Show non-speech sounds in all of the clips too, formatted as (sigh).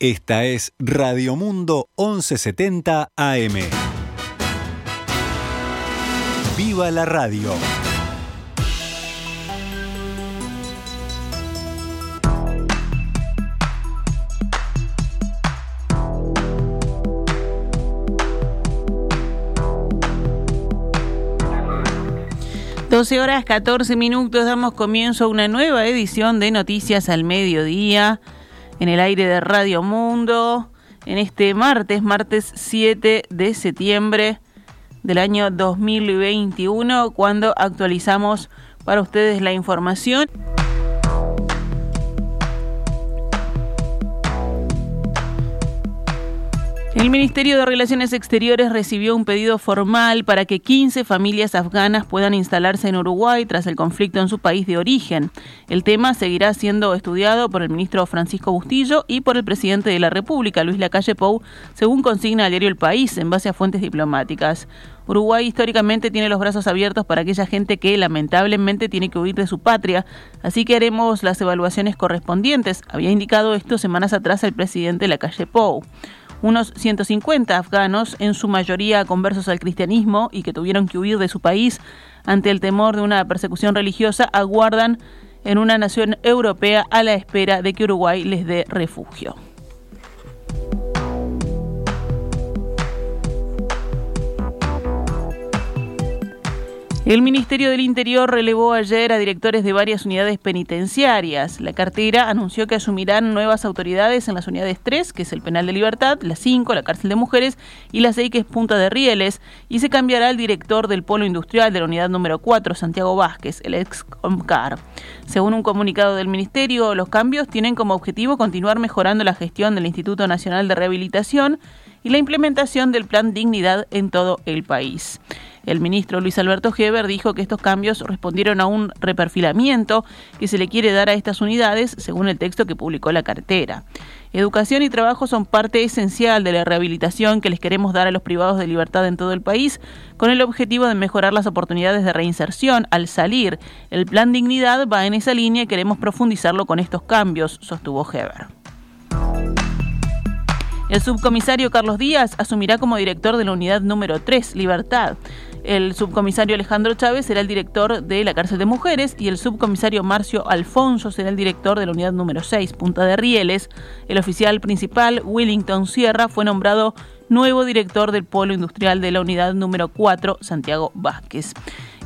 Esta es Radio Mundo 1170 AM. ¡Viva la radio! Doce horas 14 minutos damos comienzo a una nueva edición de Noticias al Mediodía en el aire de Radio Mundo en este martes, martes 7 de septiembre del año 2021, cuando actualizamos para ustedes la información. El Ministerio de Relaciones Exteriores recibió un pedido formal para que 15 familias afganas puedan instalarse en Uruguay tras el conflicto en su país de origen. El tema seguirá siendo estudiado por el ministro Francisco Bustillo y por el presidente de la República, Luis Lacalle Pou, según consigna el diario El País, en base a fuentes diplomáticas. Uruguay históricamente tiene los brazos abiertos para aquella gente que lamentablemente tiene que huir de su patria, así que haremos las evaluaciones correspondientes. Había indicado esto semanas atrás el presidente Lacalle Pou. Unos 150 afganos, en su mayoría conversos al cristianismo y que tuvieron que huir de su país ante el temor de una persecución religiosa, aguardan en una nación europea a la espera de que Uruguay les dé refugio. El Ministerio del Interior relevó ayer a directores de varias unidades penitenciarias. La cartera anunció que asumirán nuevas autoridades en las unidades 3, que es el Penal de Libertad, la 5, la Cárcel de Mujeres, y la 6, que es Punta de Rieles, y se cambiará el director del Polo Industrial de la unidad número 4, Santiago Vázquez, el ex Comcar. Según un comunicado del Ministerio, los cambios tienen como objetivo continuar mejorando la gestión del Instituto Nacional de Rehabilitación y la implementación del Plan Dignidad en todo el país. El ministro Luis Alberto Heber dijo que estos cambios respondieron a un reperfilamiento que se le quiere dar a estas unidades, según el texto que publicó la cartera. Educación y trabajo son parte esencial de la rehabilitación que les queremos dar a los privados de libertad en todo el país, con el objetivo de mejorar las oportunidades de reinserción al salir. El plan Dignidad va en esa línea y queremos profundizarlo con estos cambios, sostuvo Heber. El subcomisario Carlos Díaz asumirá como director de la unidad número 3, Libertad. El subcomisario Alejandro Chávez será el director de la cárcel de mujeres y el subcomisario Marcio Alfonso será el director de la unidad número 6, Punta de Rieles. El oficial principal, Willington Sierra, fue nombrado nuevo director del polo industrial de la unidad número 4, Santiago Vázquez.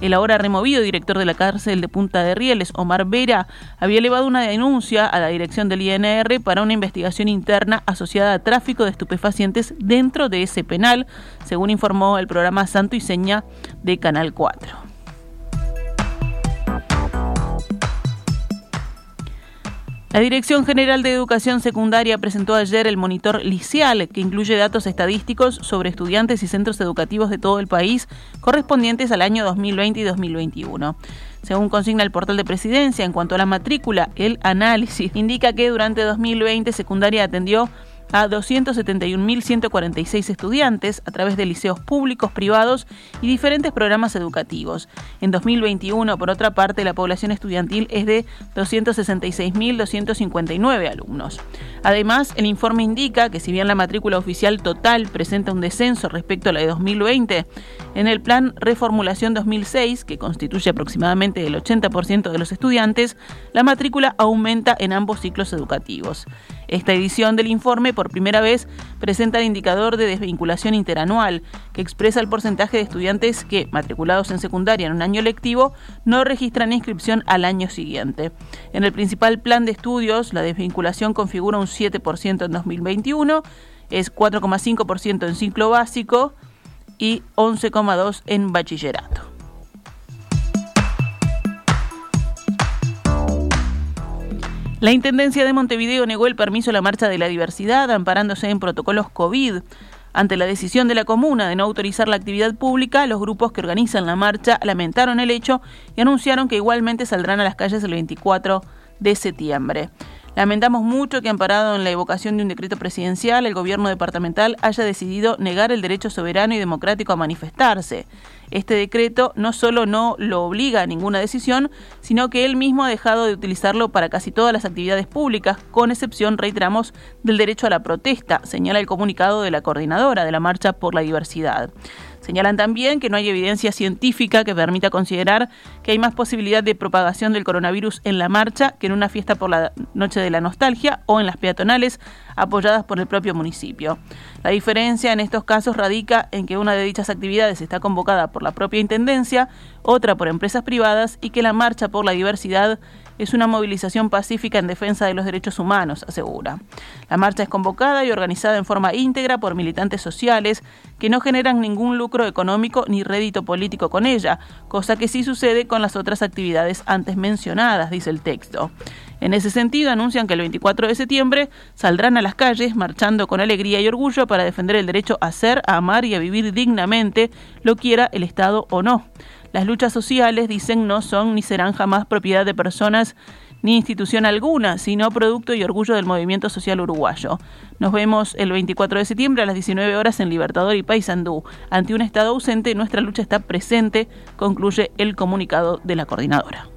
El ahora removido director de la cárcel de Punta de Rieles, Omar Vera, había elevado una denuncia a la dirección del INR para una investigación interna asociada a tráfico de estupefacientes dentro de ese penal, según informó el programa Santo y Seña de Canal 4. La Dirección General de Educación Secundaria presentó ayer el monitor Licial, que incluye datos estadísticos sobre estudiantes y centros educativos de todo el país correspondientes al año 2020 y 2021. Según consigna el portal de presidencia, en cuanto a la matrícula, el análisis indica que durante 2020 secundaria atendió a 271.146 estudiantes a través de liceos públicos, privados y diferentes programas educativos. En 2021, por otra parte, la población estudiantil es de 266.259 alumnos. Además, el informe indica que si bien la matrícula oficial total presenta un descenso respecto a la de 2020, en el plan Reformulación 2006, que constituye aproximadamente el 80% de los estudiantes, la matrícula aumenta en ambos ciclos educativos. Esta edición del informe por primera vez presenta el indicador de desvinculación interanual, que expresa el porcentaje de estudiantes que, matriculados en secundaria en un año lectivo, no registran inscripción al año siguiente. En el principal plan de estudios, la desvinculación configura un 7% en 2021, es 4,5% en ciclo básico y 11,2% en bachillerato. La Intendencia de Montevideo negó el permiso a la marcha de la diversidad, amparándose en protocolos COVID. Ante la decisión de la comuna de no autorizar la actividad pública, los grupos que organizan la marcha lamentaron el hecho y anunciaron que igualmente saldrán a las calles el 24 de septiembre. Lamentamos mucho que, amparado en la evocación de un decreto presidencial, el gobierno departamental haya decidido negar el derecho soberano y democrático a manifestarse. Este decreto no solo no lo obliga a ninguna decisión, sino que él mismo ha dejado de utilizarlo para casi todas las actividades públicas, con excepción, reiteramos, del derecho a la protesta, señala el comunicado de la coordinadora de la Marcha por la Diversidad. Señalan también que no hay evidencia científica que permita considerar que hay más posibilidad de propagación del coronavirus en la marcha que en una fiesta por la Noche de la Nostalgia o en las peatonales apoyadas por el propio municipio. La diferencia en estos casos radica en que una de dichas actividades está convocada por la propia Intendencia, otra por empresas privadas y que la marcha por la diversidad es una movilización pacífica en defensa de los derechos humanos, asegura. La marcha es convocada y organizada en forma íntegra por militantes sociales que no generan ningún lucro económico ni rédito político con ella, cosa que sí sucede con las otras actividades antes mencionadas, dice el texto. En ese sentido, anuncian que el 24 de septiembre saldrán a las calles marchando con alegría y orgullo para defender el derecho a ser, a amar y a vivir dignamente, lo quiera el Estado o no. Las luchas sociales, dicen, no son ni serán jamás propiedad de personas ni institución alguna, sino producto y orgullo del movimiento social uruguayo. Nos vemos el 24 de septiembre a las 19 horas en Libertador y Paysandú. Ante un Estado ausente, nuestra lucha está presente, concluye el comunicado de la coordinadora.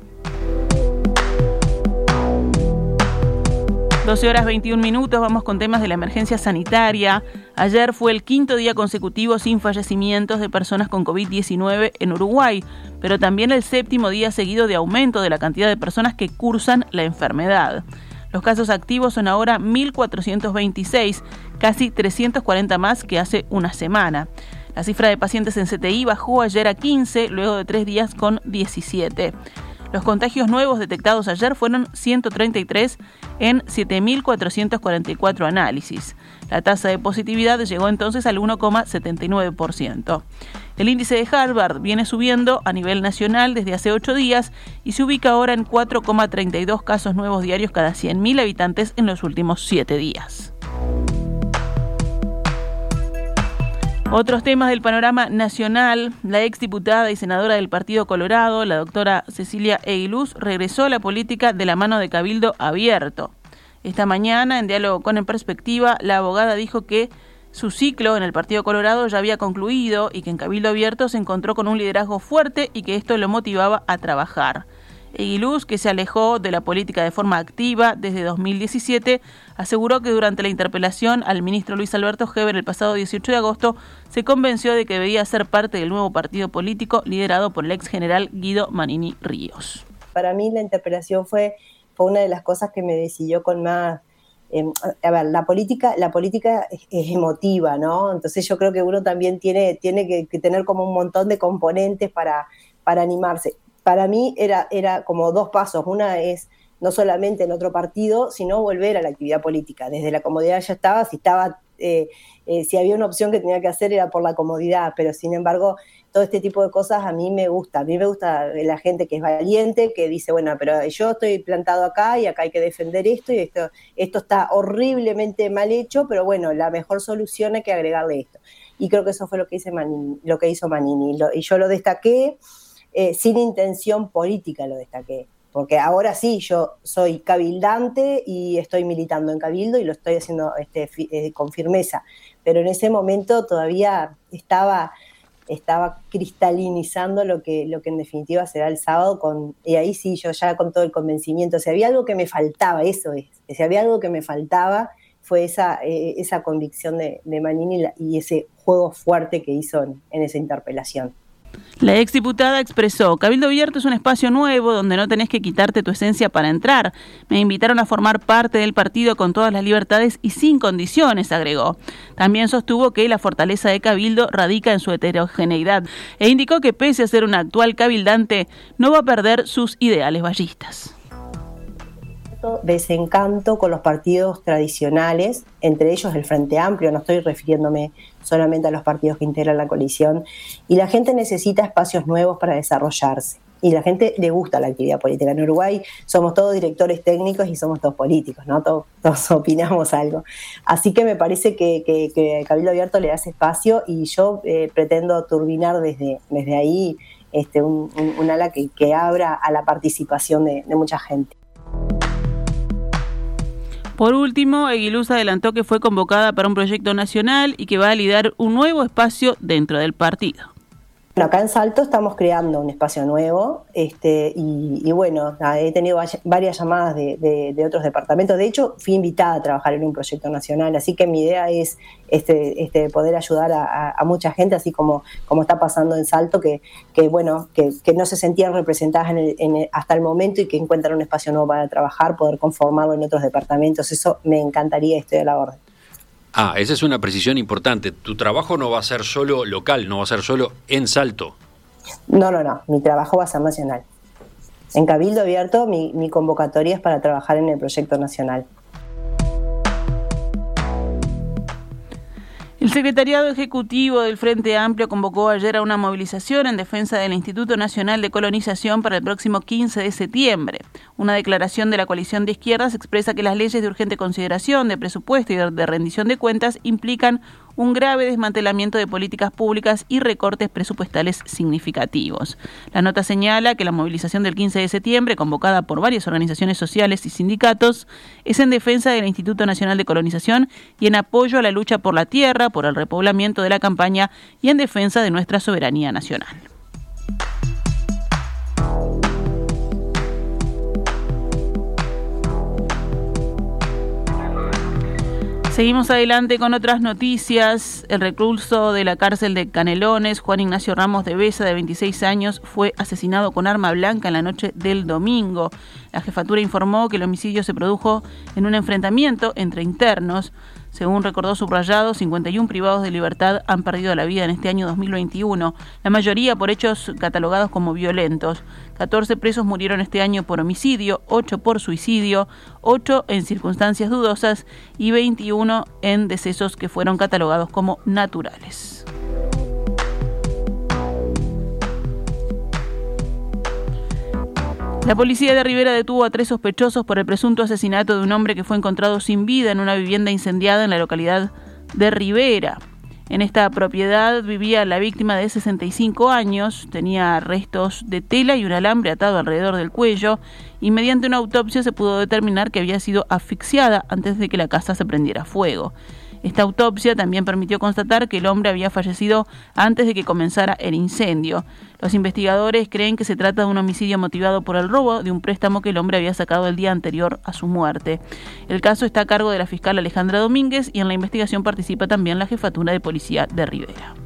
12 horas 21 minutos, vamos con temas de la emergencia sanitaria. Ayer fue el quinto día consecutivo sin fallecimientos de personas con COVID-19 en Uruguay, pero también el séptimo día seguido de aumento de la cantidad de personas que cursan la enfermedad. Los casos activos son ahora 1.426, casi 340 más que hace una semana. La cifra de pacientes en CTI bajó ayer a 15, luego de tres días con 17. Los contagios nuevos detectados ayer fueron 133 en 7.444 análisis. La tasa de positividad llegó entonces al 1,79%. El índice de Harvard viene subiendo a nivel nacional desde hace ocho días y se ubica ahora en 4,32 casos nuevos diarios cada 100.000 habitantes en los últimos siete días. Otros temas del panorama nacional. La exdiputada y senadora del Partido Colorado, la doctora Cecilia Eguiluz, regresó a la política de la mano de Cabildo Abierto. Esta mañana, en diálogo con En Perspectiva, la abogada dijo que su ciclo en el Partido Colorado ya había concluido y que en Cabildo Abierto se encontró con un liderazgo fuerte y que esto lo motivaba a trabajar. Eguiluz, que se alejó de la política de forma activa desde 2017, aseguró que durante la interpelación al ministro Luis Alberto Heber el pasado 18 de agosto se convenció de que debía ser parte del nuevo partido político liderado por el ex general Guido Manini Ríos. Para mí la interpelación fue, fue una de las cosas que me decidió con más em, a ver, la política, la política es, emotiva, ¿no? Entonces yo creo que uno también tiene, tiene que, que, tener como un montón de componentes para, para animarse para mí era, era como dos pasos. Una es no solamente en otro partido, sino volver a la actividad política. Desde la comodidad ya estaba, si estaba, eh, eh, si había una opción que tenía que hacer era por la comodidad, pero sin embargo, todo este tipo de cosas a mí me gusta. A mí me gusta la gente que es valiente, que dice, bueno, pero yo estoy plantado acá y acá hay que defender esto y esto, esto está horriblemente mal hecho, pero bueno, la mejor solución es que agregarle esto. Y creo que eso fue lo que, hice lo que hizo Manini. y yo lo destaqué eh, sin intención política lo destaqué, porque ahora sí, yo soy cabildante y estoy militando en cabildo y lo estoy haciendo este, eh, con firmeza, pero en ese momento todavía estaba estaba cristalinizando lo que, lo que en definitiva será el sábado, con, y ahí sí, yo ya con todo el convencimiento, si había algo que me faltaba, eso es, si había algo que me faltaba, fue esa, eh, esa convicción de, de Manini y ese juego fuerte que hizo en esa interpelación. La exdiputada expresó, Cabildo Abierto es un espacio nuevo donde no tenés que quitarte tu esencia para entrar. Me invitaron a formar parte del partido con todas las libertades y sin condiciones, agregó. También sostuvo que la fortaleza de Cabildo radica en su heterogeneidad e indicó que pese a ser un actual cabildante, no va a perder sus ideales desencanto con los partidos tradicionales, entre ellos el Frente Amplio, no estoy refiriéndome solamente a los partidos que integran la coalición, y la gente necesita espacios nuevos para desarrollarse. Y la gente le gusta la actividad política. En Uruguay somos todos directores técnicos y somos todos políticos, ¿no? Todos, (laughs) opinamos algo. Así que me parece que, que, Cabildo Abierto le hace espacio y yo eh, pretendo turbinar desde, desde ahí este, un, ala que, abra a la participación de mucha gente. Por último, Eguiluz adelantó que fue convocada para un proyecto nacional y que va a liderar un nuevo espacio dentro del partido. Bueno, acá en Salto estamos creando un espacio nuevo este, y, bueno, he tenido varias llamadas de, otros departamentos. De hecho, fui invitada a trabajar en un proyecto nacional, así que mi idea es este, este, poder ayudar a, mucha gente, así como, como está pasando en Salto, que, que bueno, que, no se sentían representadas hasta el momento y que encuentran un espacio nuevo para trabajar, poder conformarlo en otros departamentos. Eso me encantaría, estoy a la orden. Ah, esa es una precisión importante. Tu trabajo no va a ser solo local, no va a ser solo en Salto. No, no, no. Mi trabajo va a ser nacional. En Cabildo Abierto mi, convocatoria es para trabajar en el proyecto nacional. El Secretariado Ejecutivo del Frente Amplio convocó ayer a una movilización en defensa del Instituto Nacional de Colonización para el próximo 15 de septiembre. Una declaración de la coalición de izquierdas expresa que las leyes de urgente consideración, de presupuesto y de rendición de cuentas implican un grave desmantelamiento de políticas públicas y recortes presupuestales significativos. La nota señala que la movilización del 15 de septiembre, convocada por varias organizaciones sociales y sindicatos, es en defensa del Instituto Nacional de Colonización y en apoyo a la lucha por la tierra, por el repoblamiento de la campaña y en defensa de nuestra soberanía nacional. Seguimos adelante con otras noticias. El recluso de la cárcel de Canelones, Juan Ignacio Ramos de Besa, de 26 años, fue asesinado con arma blanca en la noche del domingo. La jefatura informó que el homicidio se produjo en un enfrentamiento entre internos. Según recordó Subrayado, 51 privados de libertad han perdido la vida en este año 2021, la mayoría por hechos catalogados como violentos. 14 presos murieron este año por homicidio, 8 por suicidio, 8 en circunstancias dudosas y 21 en decesos que fueron catalogados como naturales. La policía de Rivera detuvo a tres sospechosos por el presunto asesinato de un hombre que fue encontrado sin vida en una vivienda incendiada en la localidad de Rivera. En esta propiedad vivía la víctima de 65 años, tenía restos de tela y un alambre atado alrededor del cuello y mediante una autopsia se pudo determinar que había sido asfixiada antes de que la casa se prendiera fuego. Esta autopsia también permitió constatar que el hombre había fallecido antes de que comenzara el incendio. Los investigadores creen que se trata de un homicidio motivado por el robo de un préstamo que el hombre había sacado el día anterior a su muerte. El caso está a cargo de la fiscal Alejandra Domínguez y en la investigación participa también la jefatura de policía de Rivera.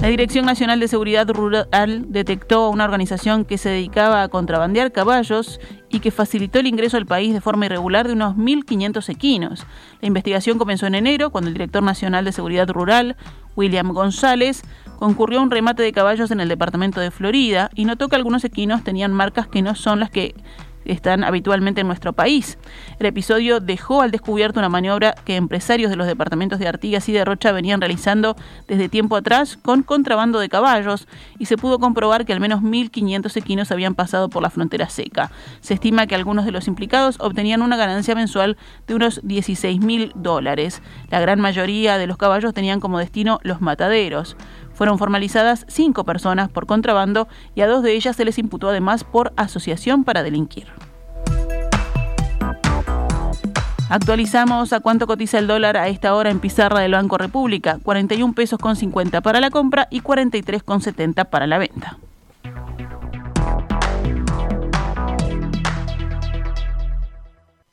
La Dirección Nacional de Seguridad Rural detectó a una organización que se dedicaba a contrabandear caballos y que facilitó el ingreso al país de forma irregular de unos 1.500 equinos. La investigación comenzó en enero, cuando el director nacional de Seguridad Rural, William González, concurrió a un remate de caballos en el departamento de Florida y notó que algunos equinos tenían marcas que no son las que están habitualmente en nuestro país. El episodio dejó al descubierto una maniobra que empresarios de los departamentos de Artigas y de Rocha venían realizando desde tiempo atrás con contrabando de caballos y se pudo comprobar que al menos 1.500 equinos habían pasado por la frontera seca. Se estima que algunos de los implicados obtenían una ganancia mensual de unos 16.000 dólares. La gran mayoría de los caballos tenían como destino los mataderos. Fueron formalizadas cinco personas por contrabando y a dos de ellas se les imputó además por asociación para delinquir. Actualizamos a cuánto cotiza el dólar a esta hora en pizarra del Banco República, 41 pesos con 50 para la compra y 43 con 70 para la venta.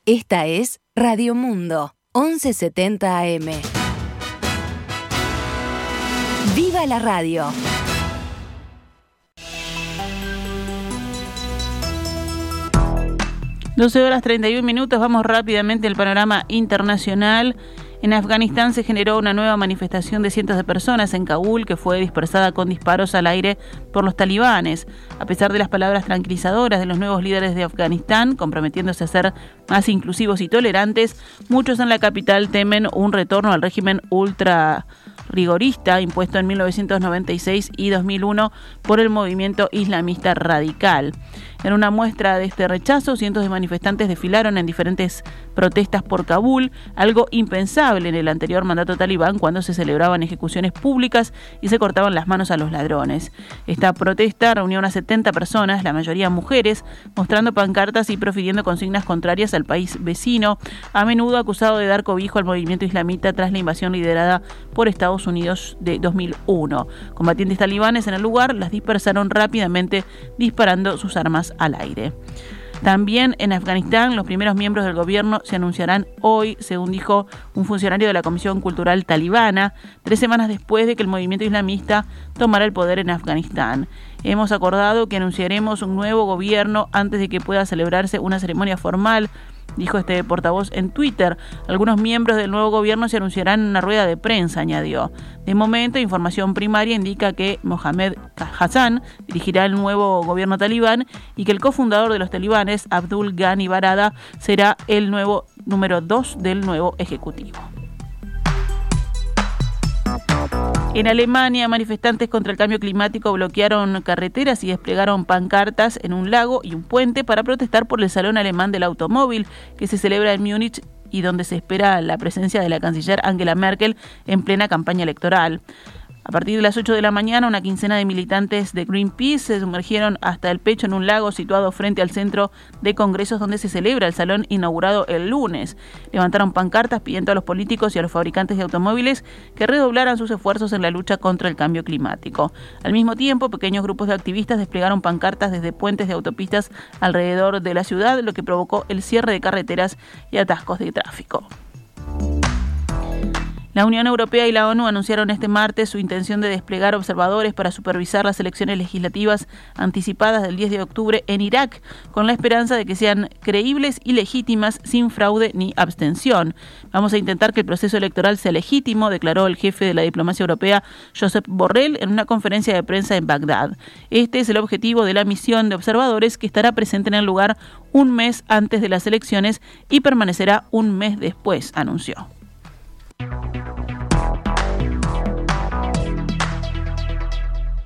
Esta es Radio Mundo, 1170 AM. ¡Viva la radio! ...12 horas 31 minutos... ...vamos rápidamente al panorama internacional... En Afganistán se generó una nueva manifestación de cientos de personas en Kabul que fue dispersada con disparos al aire por los talibanes. A pesar de las palabras tranquilizadoras de los nuevos líderes de Afganistán, comprometiéndose a ser más inclusivos y tolerantes, muchos en la capital temen un retorno al régimen ultra rigorista impuesto en 1996 y 2001 por el movimiento islamista radical. En una muestra de este rechazo, cientos de manifestantes desfilaron en diferentes protestas por Kabul, algo impensable en el anterior mandato talibán cuando se celebraban ejecuciones públicas y se cortaban las manos a los ladrones. Esta protesta reunió unas 70 personas, la mayoría mujeres, mostrando pancartas y profiriendo consignas contrarias al país vecino, a menudo acusado de dar cobijo al movimiento islamita tras la invasión liderada por Estados Unidos de 2001. Combatientes talibanes en el lugar las dispersaron rápidamente disparando sus armas al aire. También en Afganistán, los primeros miembros del gobierno se anunciarán hoy, según dijo un funcionario de la Comisión Cultural Talibana, tres semanas después de que el movimiento islamista tomara el poder en Afganistán. Hemos acordado que anunciaremos un nuevo gobierno antes de que pueda celebrarse una ceremonia formal dijo este portavoz en Twitter. Algunos miembros del nuevo gobierno se anunciarán en una rueda de prensa, añadió. De momento, información primaria indica que Mohamed Hassan dirigirá el nuevo gobierno talibán y que el cofundador de los talibanes, Abdul Ghani Barada, será el nuevo número 2 del nuevo ejecutivo. En Alemania, manifestantes contra el cambio climático bloquearon carreteras y desplegaron pancartas en un lago y un puente para protestar por el Salón Alemán del Automóvil, que se celebra en Múnich y donde se espera la presencia de la canciller Angela Merkel en plena campaña electoral. A partir de las 8 de la mañana, una quincena de militantes de Greenpeace se sumergieron hasta el pecho en un lago situado frente al centro de congresos donde se celebra el salón inaugurado el lunes. Levantaron pancartas pidiendo a los políticos y a los fabricantes de automóviles que redoblaran sus esfuerzos en la lucha contra el cambio climático. Al mismo tiempo, pequeños grupos de activistas desplegaron pancartas desde puentes de autopistas alrededor de la ciudad, lo que provocó el cierre de carreteras y atascos de tráfico. La Unión Europea y la ONU anunciaron este martes su intención de desplegar observadores para supervisar las elecciones legislativas anticipadas del 10 de octubre en Irak, con la esperanza de que sean creíbles y legítimas sin fraude ni abstención. Vamos a intentar que el proceso electoral sea legítimo, declaró el jefe de la diplomacia europea, Josep Borrell, en una conferencia de prensa en Bagdad. Este es el objetivo de la misión de observadores que estará presente en el lugar un mes antes de las elecciones y permanecerá un mes después, anunció.